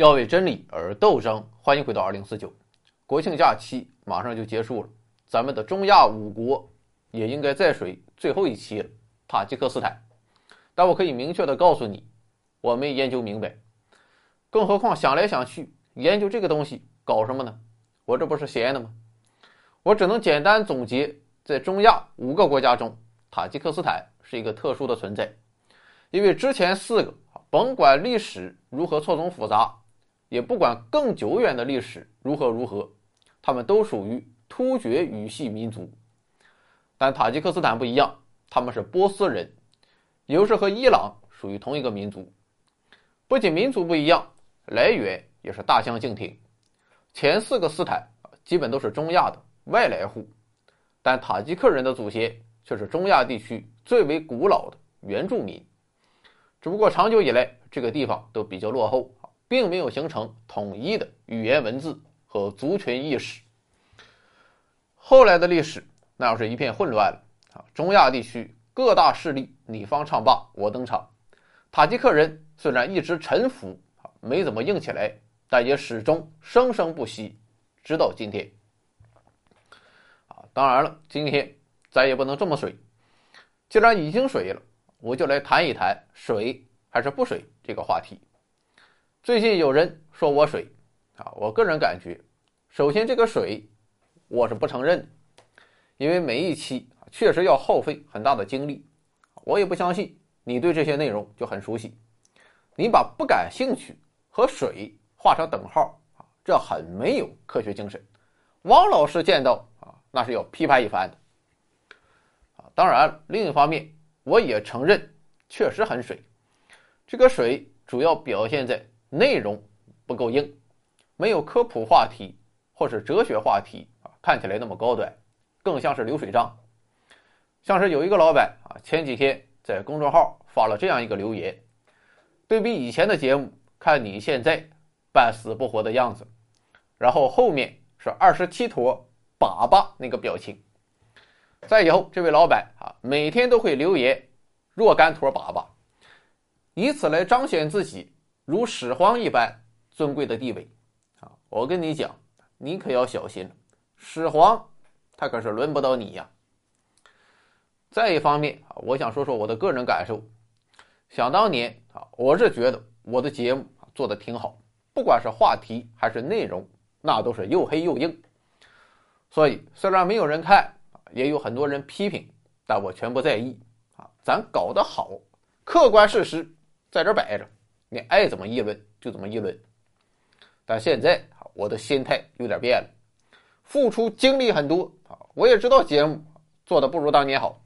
要为真理而斗争。欢迎回到二零四九。国庆假期马上就结束了，咱们的中亚五国也应该在水最后一期了——塔吉克斯坦。但我可以明确的告诉你，我没研究明白。更何况想来想去，研究这个东西搞什么呢？我这不是闲的吗？我只能简单总结，在中亚五个国家中，塔吉克斯坦是一个特殊的存在，因为之前四个，甭管历史如何错综复杂。也不管更久远的历史如何如何，他们都属于突厥语系民族，但塔吉克斯坦不一样，他们是波斯人，也就是和伊朗属于同一个民族。不仅民族不一样，来源也是大相径庭。前四个斯坦基本都是中亚的外来户，但塔吉克人的祖先却是中亚地区最为古老的原住民。只不过长久以来，这个地方都比较落后。并没有形成统一的语言文字和族群意识。后来的历史那要是一片混乱了啊！中亚地区各大势力你方唱罢我登场，塔吉克人虽然一直臣服啊，没怎么硬起来，但也始终生生不息，直到今天。啊，当然了，今天咱也不能这么水。既然已经水了，我就来谈一谈水还是不水这个话题。最近有人说我水，啊，我个人感觉，首先这个水我是不承认的，因为每一期确实要耗费很大的精力，我也不相信你对这些内容就很熟悉，你把不感兴趣和水画成等号啊，这很没有科学精神。汪老师见到啊，那是要批判一番的，啊，当然另一方面我也承认确实很水，这个水主要表现在。内容不够硬，没有科普话题或是哲学话题啊，看起来那么高端，更像是流水账。像是有一个老板啊，前几天在公众号发了这样一个留言：对比以前的节目，看你现在半死不活的样子。然后后面是二十七坨粑粑那个表情。再以后，这位老板啊，每天都会留言若干坨粑粑，以此来彰显自己。如始皇一般尊贵的地位，啊，我跟你讲，你可要小心了。始皇他可是轮不到你呀。再一方面啊，我想说说我的个人感受。想当年啊，我是觉得我的节目做的挺好，不管是话题还是内容，那都是又黑又硬。所以虽然没有人看，也有很多人批评，但我全不在意啊。咱搞得好，客观事实在这摆着。你爱怎么议论就怎么议论，但现在，我的心态有点变了，付出精力很多，我也知道节目做的不如当年好，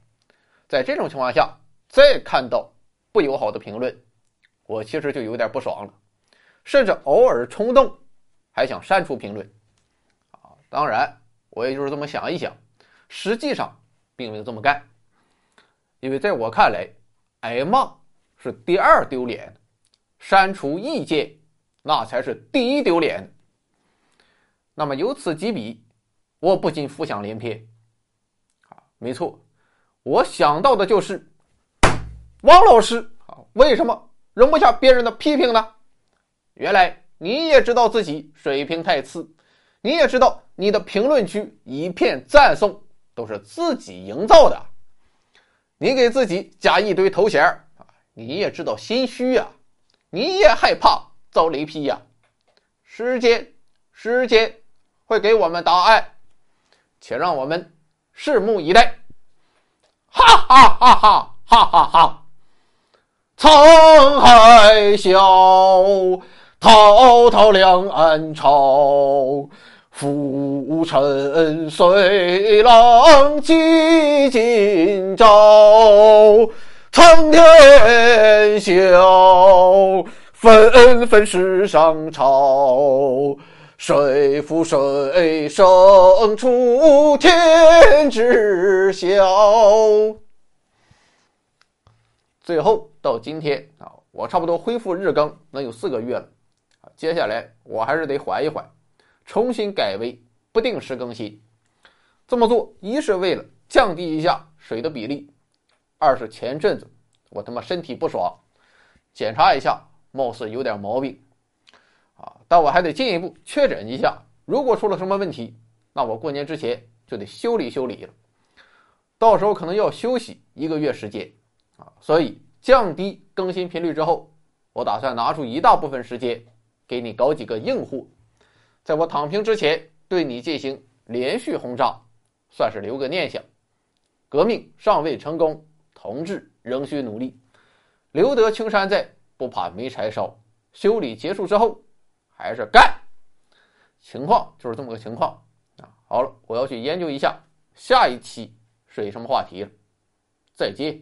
在这种情况下，再看到不友好的评论，我其实就有点不爽了，甚至偶尔冲动，还想删除评论，当然我也就是这么想一想，实际上并没有这么干，因为在我看来，挨骂是第二丢脸。删除意见，那才是第一丢脸。那么由此及彼，我不禁浮想联翩。啊，没错，我想到的就是王老师啊，为什么容不下别人的批评呢？原来你也知道自己水平太次，你也知道你的评论区一片赞颂都是自己营造的，你给自己加一堆头衔啊，你也知道心虚啊。你也害怕遭雷劈呀？时间，时间会给我们答案，且让我们拭目以待。哈哈哈哈哈哈哈！沧海笑，滔滔两岸潮，浮沉随浪记今朝。苍天笑，纷纷世上潮。谁负谁胜出天知晓。最后到今天啊，我差不多恢复日更能有四个月了。接下来我还是得缓一缓，重新改为不定时更新。这么做一是为了降低一下水的比例。二是前阵子我他妈身体不爽，检查一下，貌似有点毛病。啊，但我还得进一步确诊一下，如果出了什么问题，那我过年之前就得修理修理了，到时候可能要休息一个月时间啊，所以降低更新频率之后，我打算拿出一大部分时间给你搞几个硬货，在我躺平之前对你进行连续轰炸，算是留个念想。革命尚未成功，同志仍需努力。留得青山在，不怕没柴烧。修理结束之后，还是干。情况就是这么个情况啊。好了，我要去研究一下下一期水什么话题了。再见。